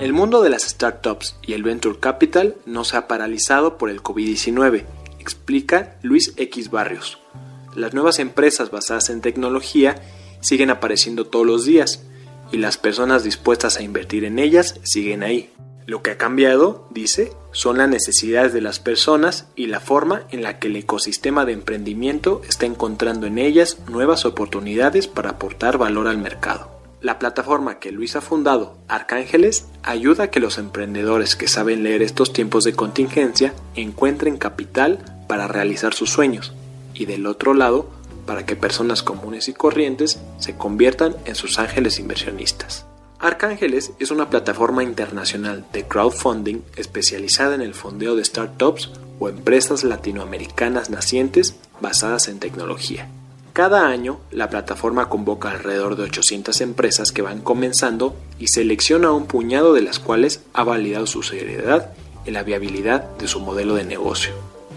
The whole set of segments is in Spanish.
El mundo de las startups y el venture capital no se ha paralizado por el COVID-19, explica Luis X Barrios. Las nuevas empresas basadas en tecnología siguen apareciendo todos los días y las personas dispuestas a invertir en ellas siguen ahí. Lo que ha cambiado, dice, son las necesidades de las personas y la forma en la que el ecosistema de emprendimiento está encontrando en ellas nuevas oportunidades para aportar valor al mercado. La plataforma que Luis ha fundado, Arcángeles, ayuda a que los emprendedores que saben leer estos tiempos de contingencia encuentren capital para realizar sus sueños y del otro lado para que personas comunes y corrientes se conviertan en sus ángeles inversionistas. Arcángeles es una plataforma internacional de crowdfunding especializada en el fondeo de startups o empresas latinoamericanas nacientes basadas en tecnología. Cada año, la plataforma convoca alrededor de 800 empresas que van comenzando y selecciona un puñado de las cuales ha validado su seriedad y la viabilidad de su modelo de negocio.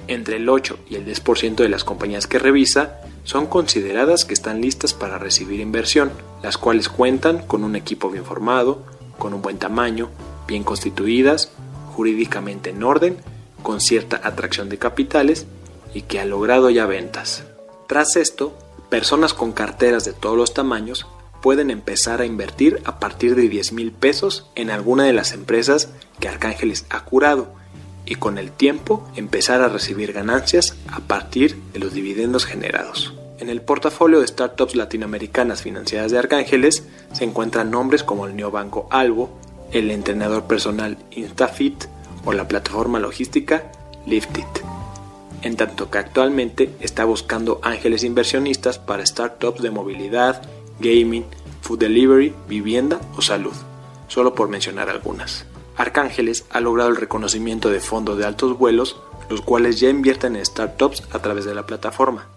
Entre el 8 y el 10% de las compañías que revisa son consideradas que están listas para recibir inversión, las cuales cuentan con un equipo bien formado, con un buen tamaño, bien constituidas, jurídicamente en orden, con cierta atracción de capitales y que ha logrado ya ventas. Tras esto, personas con carteras de todos los tamaños pueden empezar a invertir a partir de 10 mil pesos en alguna de las empresas que Arcángeles ha curado y con el tiempo empezar a recibir ganancias a partir de los dividendos generados. En el portafolio de startups latinoamericanas financiadas de Arcángeles se encuentran nombres como el neobanco Albo, el entrenador personal InstaFit o la plataforma logística Liftit. En tanto que actualmente está buscando ángeles inversionistas para startups de movilidad, gaming, food delivery, vivienda o salud, solo por mencionar algunas. Arcángeles ha logrado el reconocimiento de fondos de altos vuelos, los cuales ya invierten en startups a través de la plataforma,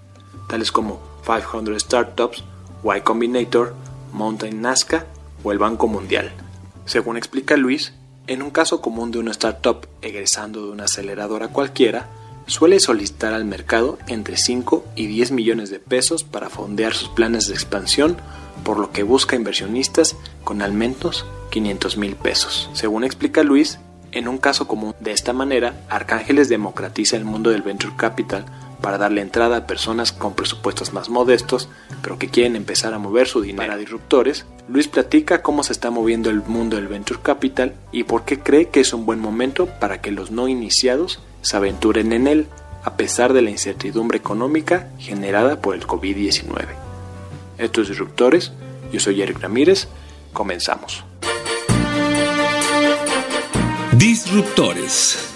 tales como 500 Startups, Y Combinator, Mountain Nazca o el Banco Mundial. Según explica Luis, en un caso común de una startup egresando de una aceleradora cualquiera, suele solicitar al mercado entre 5 y 10 millones de pesos para fondear sus planes de expansión, por lo que busca inversionistas con al menos 500 mil pesos. Según explica Luis, en un caso común de esta manera, Arcángeles democratiza el mundo del venture capital para darle entrada a personas con presupuestos más modestos, pero que quieren empezar a mover su dinero a disruptores. Luis platica cómo se está moviendo el mundo del venture capital y por qué cree que es un buen momento para que los no iniciados se aventuren en él, a pesar de la incertidumbre económica generada por el COVID-19. Estos disruptores, yo soy Eric Ramírez, comenzamos. Disruptores.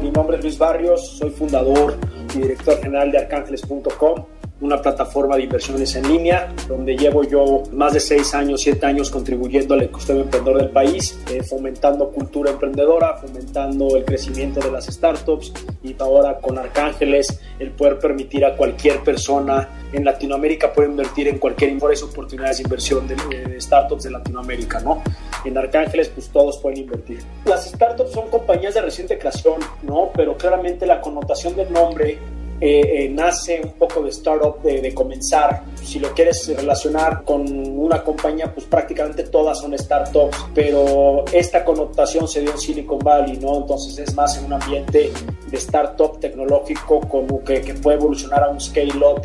Mi nombre es Luis Barrios, soy fundador y director general de arcángeles.com una plataforma de inversiones en línea, donde llevo yo más de seis años, siete años contribuyendo al ecosistema emprendedor del país, eh, fomentando cultura emprendedora, fomentando el crecimiento de las startups y ahora con Arcángeles el poder permitir a cualquier persona en Latinoamérica puede invertir en cualquier mejores oportunidades de inversión de, de startups de Latinoamérica, ¿no? En Arcángeles pues todos pueden invertir. Las startups son compañías de reciente creación, ¿no? Pero claramente la connotación del nombre eh, eh, nace un poco de startup, de, comenzar. Si lo quieres relacionar con una compañía, pues prácticamente todas son startups, pero esta connotación se dio en Silicon Valley, ¿no? Entonces es más en un ambiente de startup tecnológico como que, que puede evolucionar a un scale-up,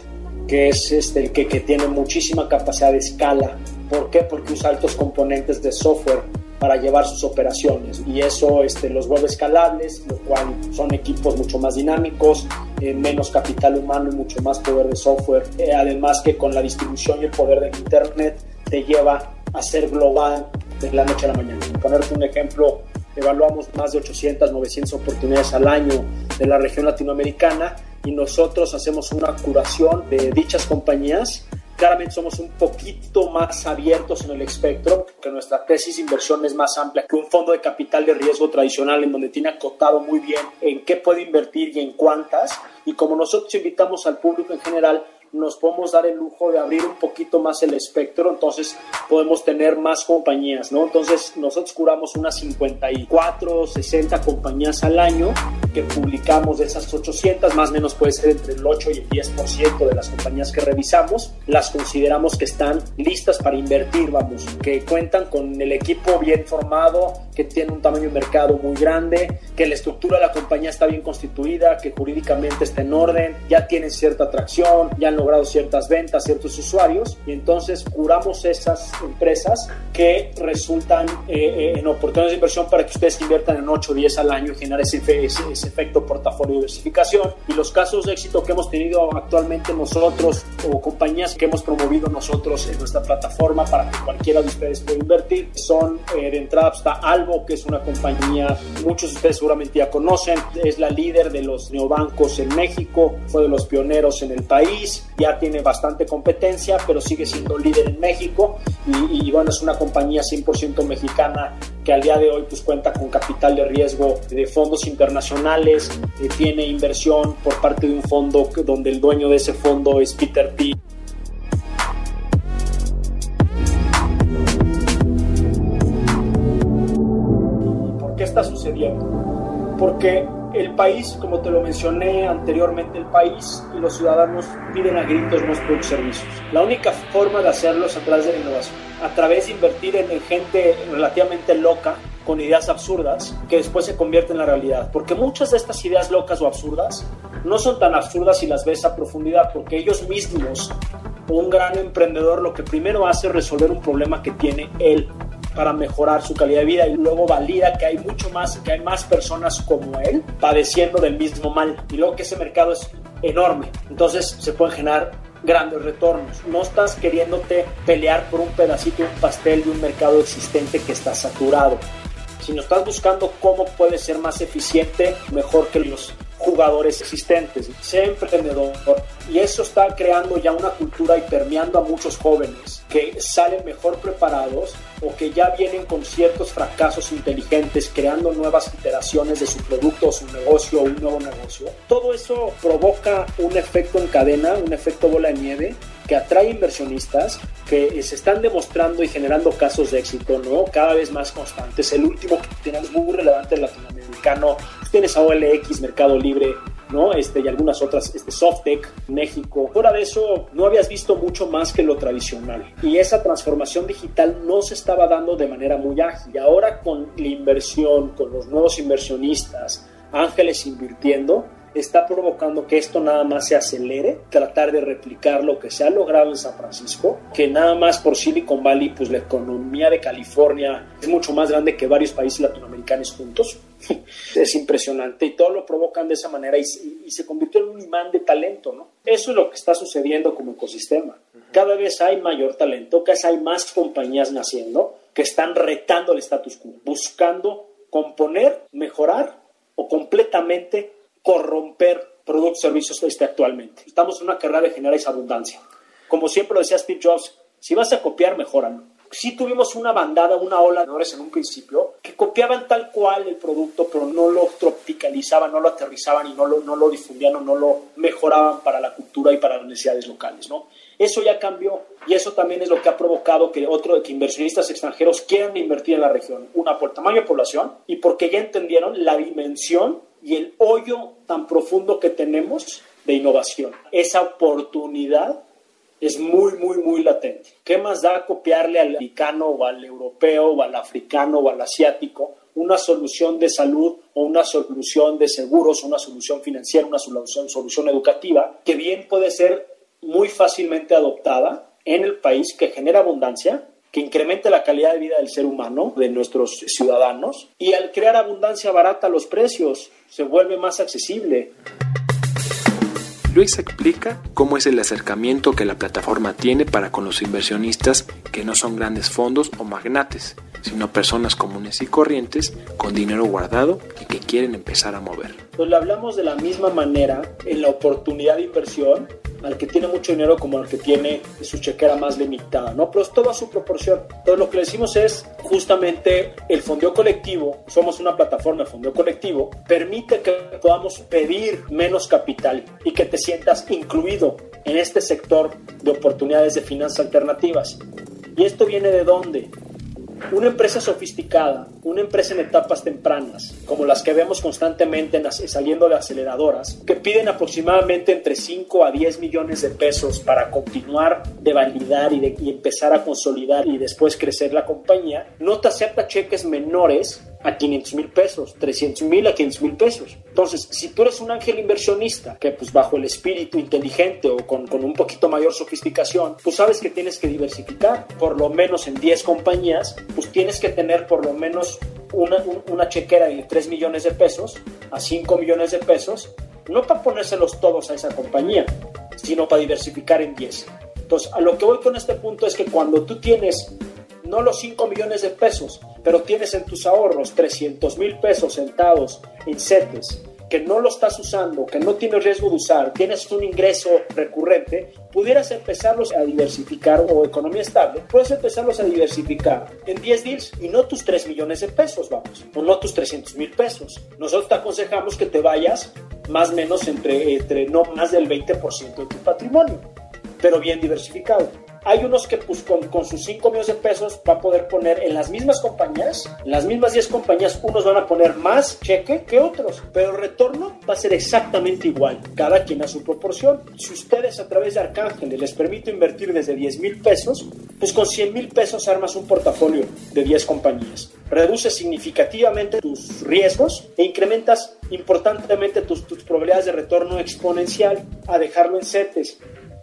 que es este, el que, que tiene muchísima capacidad de escala. ¿Por qué? Porque usa altos componentes de software para llevar sus operaciones y eso este, los vuelve escalables, lo cual son equipos mucho más dinámicos, eh, menos capital humano y mucho más poder de software. Eh, además que con la distribución y el poder del Internet te lleva a ser global de la noche a la mañana. Ponerte un ejemplo, evaluamos más de 800, 900 oportunidades al año de la región latinoamericana y nosotros hacemos una curación de dichas compañías Claramente somos un poquito más abiertos en el espectro, porque nuestra tesis de inversión es más amplia que un fondo de capital de riesgo tradicional en donde tiene acotado muy bien en qué puede invertir y en cuántas. Y como nosotros invitamos al público en general nos podemos dar el lujo de abrir un poquito más el espectro, entonces podemos tener más compañías, ¿no? Entonces nosotros curamos unas 54, 60 compañías al año que publicamos de esas 800, más o menos puede ser entre el 8 y el 10% de las compañías que revisamos, las consideramos que están listas para invertir, vamos, que cuentan con el equipo bien formado, que tiene un tamaño de mercado muy grande, que la estructura de la compañía está bien constituida, que jurídicamente está en orden, ya tienen cierta atracción, ya han logrado ciertas ventas, ciertos usuarios, y entonces curamos esas empresas que resultan eh, eh, en oportunidades de inversión para que ustedes inviertan en 8 o 10 al año y generar ese, ese, ese efecto portafolio diversificación. Y los casos de éxito que hemos tenido actualmente nosotros o compañías que hemos promovido nosotros en nuestra plataforma para que cualquiera de ustedes pueda invertir son eh, de entrada está Albo, que es una compañía, muchos de ustedes seguramente ya conocen, es la líder de los neobancos en México, fue de los pioneros en el país, ya tiene bastante competencia, pero sigue siendo líder en México y, bueno, es una compañía 100% mexicana que al día de hoy pues cuenta con capital de riesgo de fondos internacionales, eh, tiene inversión por parte de un fondo donde el dueño de ese fondo es Peter P. ¿Por qué está sucediendo? Porque el país, como te lo mencioné anteriormente, el país y los ciudadanos piden a gritos y servicios. La única forma de hacerlo es a través de la innovación, a través de invertir en gente relativamente loca, con ideas absurdas, que después se convierten en la realidad. Porque muchas de estas ideas locas o absurdas no son tan absurdas si las ves a profundidad, porque ellos mismos, un gran emprendedor, lo que primero hace es resolver un problema que tiene él para mejorar su calidad de vida y luego valida que hay mucho más, que hay más personas como él padeciendo del mismo mal y luego que ese mercado es enorme. Entonces se pueden generar grandes retornos. No estás queriéndote pelear por un pedacito un pastel de un mercado existente que está saturado, sino estás buscando cómo puede ser más eficiente, mejor que los jugadores existentes. Sé emprendedor y eso está creando ya una cultura y permeando a muchos jóvenes que salen mejor preparados o que ya vienen con ciertos fracasos inteligentes, creando nuevas iteraciones de su producto o su negocio o un nuevo negocio. Todo eso provoca un efecto en cadena, un efecto bola de nieve que atrae inversionistas que se están demostrando y generando casos de éxito, ¿no? Cada vez más constantes. El último que tenemos muy relevante latinoamericano, tienes a OLX, Mercado Libre, ¿no? Este, y algunas otras, este, Softec, México. Fuera de eso, no habías visto mucho más que lo tradicional. Y esa transformación digital no se estaba dando de manera muy ágil. Ahora con la inversión, con los nuevos inversionistas, ángeles invirtiendo, está provocando que esto nada más se acelere, tratar de replicar lo que se ha logrado en San Francisco, que nada más por Silicon Valley, pues la economía de California es mucho más grande que varios países latinoamericanos juntos. es impresionante y todo lo provocan de esa manera y, y, se convirtió en un imán de talento, ¿no? Eso es lo que está sucediendo como ecosistema. Cada vez hay mayor talento, cada vez hay más compañías naciendo que están retando el status quo, buscando componer, mejorar o completamente corromper productos y servicios este, actualmente. Estamos en una carrera de generar esa abundancia. Como siempre lo decía Steve Jobs, si vas a copiar, mejóralo. Sí tuvimos una bandada, una ola de en un principio que copiaban tal cual el producto, pero no lo tropicalizaban, no lo aterrizaban y no lo, no lo difundían o no lo mejoraban para la cultura y para las necesidades locales. ¿no? Eso ya cambió y eso también es lo que ha provocado que, otro, que inversionistas extranjeros quieran invertir en la región. Una, por tamaño de población y porque ya entendieron la dimensión y el hoyo tan profundo que tenemos de innovación. Esa oportunidad es muy, muy, muy latente. ¿Qué más da copiarle al americano o al europeo o al africano o al asiático una solución de salud o una solución de seguros, una solución financiera, una solución, solución educativa, que bien puede ser muy fácilmente adoptada en el país, que genera abundancia, que incremente la calidad de vida del ser humano, de nuestros ciudadanos, y al crear abundancia barata los precios, se vuelve más accesible. Luis explica cómo es el acercamiento que la plataforma tiene para con los inversionistas que no son grandes fondos o magnates, sino personas comunes y corrientes con dinero guardado y que quieren empezar a mover. Pues le hablamos de la misma manera en la oportunidad de inversión al que tiene mucho dinero como al que tiene su chequera más limitada, ¿no? Pero es todo a su proporción. Entonces lo que le decimos es justamente el fondeo colectivo, somos una plataforma de fondeo colectivo, permite que podamos pedir menos capital y que te sientas incluido en este sector de oportunidades de finanzas alternativas. ¿Y esto viene de dónde? Una empresa sofisticada, una empresa en etapas tempranas, como las que vemos constantemente saliendo de aceleradoras, que piden aproximadamente entre 5 a 10 millones de pesos para continuar de validar y, y empezar a consolidar y después crecer la compañía, no te acepta cheques menores a 500 mil pesos, 300 mil a 500 mil pesos. Entonces, si tú eres un ángel inversionista que pues bajo el espíritu inteligente o con, con, un poquito mayor sofisticación, pues sabes que tienes que diversificar por lo menos en 10 compañías, pues tienes que tener por lo menos una, una chequera de 3 millones de pesos a 5 millones de pesos, no para ponérselos todos a esa compañía, sino para diversificar en 10. Entonces, a lo que voy con este punto es que cuando tú tienes no los 5 millones de pesos, pero tienes en tus ahorros 300 mil pesos sentados en CETES, que no lo estás usando, que no tienes riesgo de usar, tienes un ingreso recurrente, pudieras empezarlos a diversificar o economía estable, puedes empezarlos a diversificar en 10 deals y no tus 3 millones de pesos, vamos, o no tus 300 mil pesos. Nosotros te aconsejamos que te vayas más o menos entre, entre no más del 20% de tu patrimonio, pero bien diversificado. Hay unos que pues con, con sus 5 millones de pesos va a poder poner en las mismas compañías, en las mismas 10 compañías, unos van a poner más cheque que otros, pero el retorno va a ser exactamente igual, cada quien a su proporción. Si ustedes a través de Arcángel les permite invertir desde 10 mil pesos, pues con 100 mil pesos armas un portafolio de 10 compañías. Reduces significativamente tus riesgos e incrementas importantemente tus, tus probabilidades de retorno exponencial a dejarlo en CETES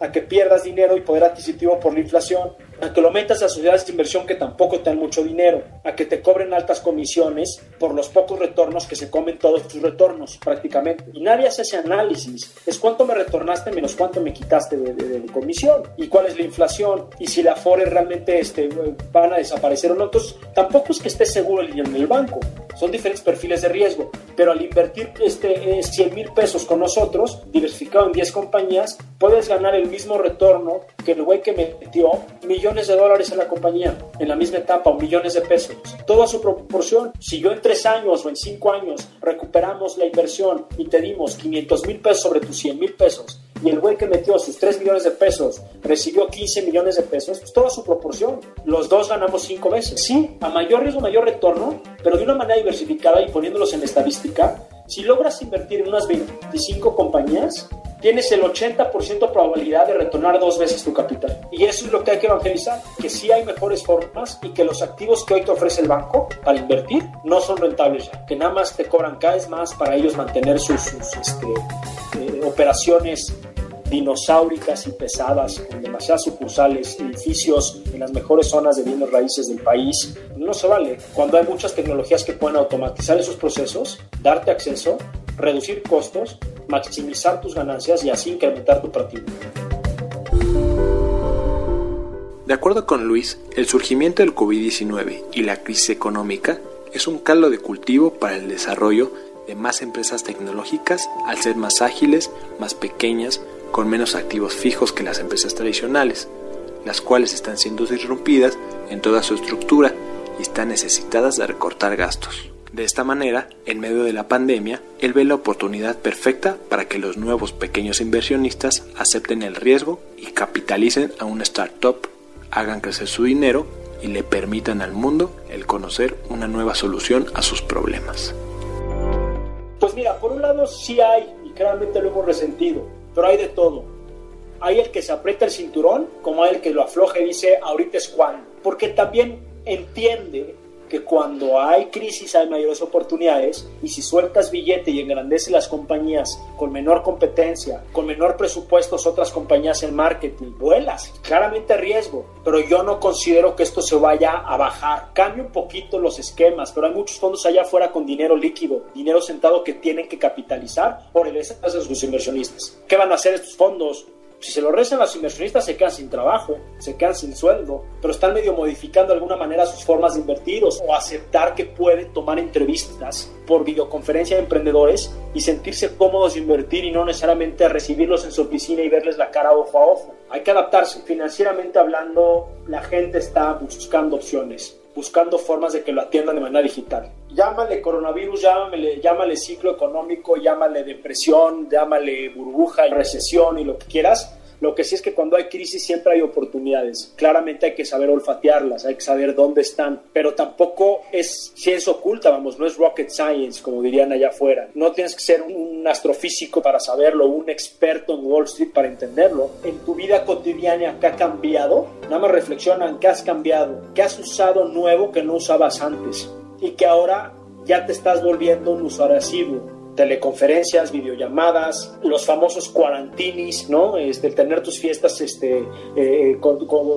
a que pierdas dinero y poder adquisitivo por la inflación, a que lo metas a sociedades de inversión que tampoco te dan mucho dinero, a que te cobren altas comisiones por los pocos retornos que se comen todos tus retornos prácticamente. Y nadie hace ese análisis. Es cuánto me retornaste menos cuánto me quitaste de, de, comisión y cuál es la inflación y si la Afore realmente este, van a desaparecer o no. Entonces, tampoco es que estés seguro en el banco. Son diferentes perfiles de riesgo, pero al invertir este, eh, 100 mil pesos con nosotros, diversificado en 10 compañías, puedes ganar el mismo retorno que el güey que metió millones de dólares en la compañía en la misma etapa o millones de pesos. Todo a su proporción. Si yo en 3 años o en 5 años recuperamos la inversión y te dimos 500 mil pesos sobre tus 100 mil pesos y el güey que metió sus 3 millones de pesos recibió 15 millones de pesos, pues toda su proporción. Los dos ganamos 5 veces. Sí, a mayor riesgo, mayor retorno, pero de una manera diversificada y poniéndolos en estadística, si logras invertir en unas 25 compañías, tienes el 80% probabilidad de retornar dos veces tu capital. Y eso es lo que hay que evangelizar, que sí hay mejores formas y que los activos que hoy te ofrece el banco para invertir no son rentables ya, que nada más te cobran cada vez más para ellos mantener sus, sus este, eh, operaciones dinosauricas y pesadas, con demasiadas sucursales, edificios en las mejores zonas de bienes raíces del país. No se vale. Cuando hay muchas tecnologías que pueden automatizar esos procesos, darte acceso, reducir costos, maximizar tus ganancias y así incrementar tu patrimonio. De acuerdo con Luis, el surgimiento del COVID-19 y la crisis económica es un caldo de cultivo para el desarrollo de más empresas tecnológicas al ser más ágiles, más pequeñas, con menos activos fijos que las empresas tradicionales, las cuales están siendo disrumpidas en toda su estructura y están necesitadas de recortar gastos. De esta manera, en medio de la pandemia, él ve la oportunidad perfecta para que los nuevos pequeños inversionistas acepten el riesgo y capitalicen a una startup, hagan crecer su dinero y le permitan al mundo el conocer una nueva solución a sus problemas. Pues mira, por un lado sí hay, y claramente lo hemos resentido, pero hay de todo. Hay el que se aprieta el cinturón, como hay el que lo afloja y dice, ahorita es cuando. Porque también entiende que cuando hay crisis hay mayores oportunidades y si sueltas billete y engrandeces las compañías con menor competencia, con menor presupuestos otras compañías en marketing, vuelas, claramente riesgo, pero yo no considero que esto se vaya a bajar. Cambia un poquito los esquemas, pero hay muchos fondos allá afuera con dinero líquido, dinero sentado que tienen que capitalizar por el de sus inversionistas. ¿Qué van a hacer estos fondos? Si se lo rezan los inversionistas, se quedan sin trabajo, se quedan sin sueldo, pero están medio modificando de alguna manera sus formas de invertir o aceptar que pueden tomar entrevistas por videoconferencia de emprendedores y sentirse cómodos de invertir y no necesariamente recibirlos en su oficina y verles la cara ojo a ojo. Hay que adaptarse. Financieramente hablando, la gente está buscando opciones buscando formas de que lo atiendan de manera digital. Llámale coronavirus, llámale, llámale ciclo económico, llámale depresión, llámale burbuja, recesión y lo que quieras, lo que sí es que cuando hay crisis siempre hay oportunidades. Claramente hay que saber olfatearlas, hay que saber dónde están, pero tampoco es ciencia oculta, vamos, no es rocket science, como dirían allá afuera. No tienes que ser un astrofísico para saberlo, un experto en Wall Street para entenderlo. En tu vida cotidiana, ¿qué ha cambiado? Nada más reflexionan, ¿qué has cambiado? ¿Qué has usado nuevo que no usabas antes? Y que ahora ya te estás volviendo un usuario asiduo teleconferencias, videollamadas, los famosos cuarantinis, ¿no? Este, tener tus fiestas este, eh, eh,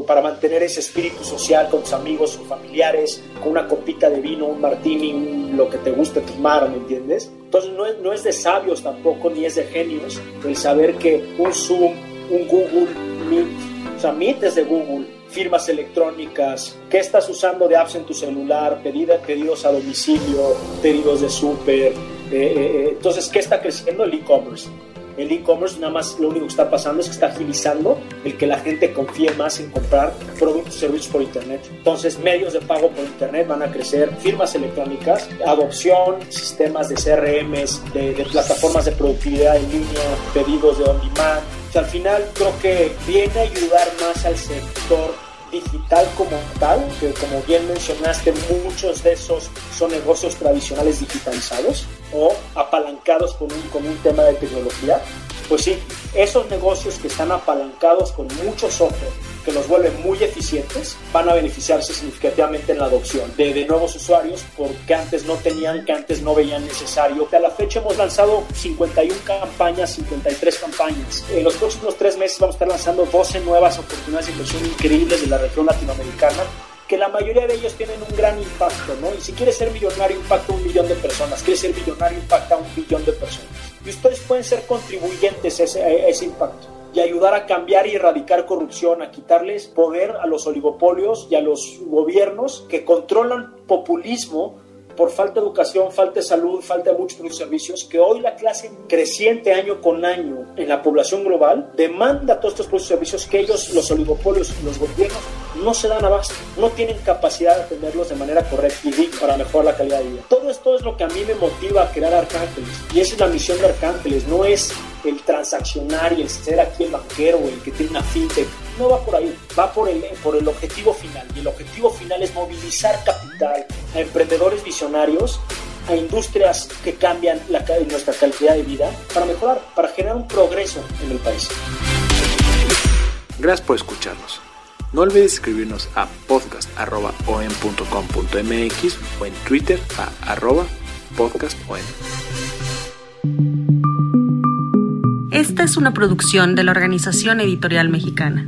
para mantener ese espíritu social con tus amigos o familiares, con una copita de vino, un martini, lo que te guste tomar, ¿me entiendes? Entonces no es, de sabios tampoco, ni es de genios, el saber que un Zoom, un Google Meet, o sea, de Google, firmas electrónicas, qué estás usando de apps en tu celular, pedidos a domicilio, pedidos de súper, eh, eh, entonces, ¿qué está creciendo? El e-commerce. El e-commerce nada más lo único que está pasando es que está agilizando el que la gente confíe más en comprar productos y servicios por Internet. Entonces, medios de pago por Internet van a crecer, firmas electrónicas, adopción, sistemas de CRMs, de, de plataformas de productividad en línea, pedidos de on demand. O sea, al final creo que viene a ayudar más al sector digital como tal, que como bien mencionaste, muchos de esos son negocios tradicionales digitalizados o apalancados con un, con un tema de tecnología, pues sí, esos negocios que están apalancados con mucho software, que los vuelven muy eficientes, van a beneficiarse significativamente en la adopción de, de, nuevos usuarios porque antes no tenían, que antes no veían necesario. A la fecha hemos lanzado 51 campañas, 53 campañas. En los próximos tres meses vamos a estar lanzando 12 nuevas oportunidades de inversión increíbles de la región latinoamericana que la mayoría de ellos tienen un gran impacto, ¿no? Y si quieres ser millonario, impacta a un millón de personas. Quieres ser millonario, impacta a un billón de personas. Y ustedes pueden ser contribuyentes a ese, impacto y ayudar a cambiar y erradicar corrupción, a quitarles poder a los oligopolios y a los gobiernos que controlan populismo por falta de educación, falta de salud, falta de muchos servicios, que hoy la clase creciente año con año en la población global demanda todos estos servicios que ellos, los oligopolios y los gobiernos, no se dan abasto, no tienen capacidad de atenderlos de manera correcta y para mejorar la calidad de vida. Todo esto es lo que a mí me motiva a crear Arcángeles y esa es la misión de Arcángeles, no es el transaccionar y el ser aquí el banquero o el que tiene una fintech. No va por ahí, va por el, por el objetivo final. Y el objetivo final es movilizar capital a emprendedores visionarios, a industrias que cambian la, nuestra calidad de vida para mejorar, para generar un progreso en el país. Gracias por escucharnos. No olvides escribirnos a podcast.om.com.mx o en Twitter a arroba podcastom. Esta es una producción de la Organización Editorial Mexicana.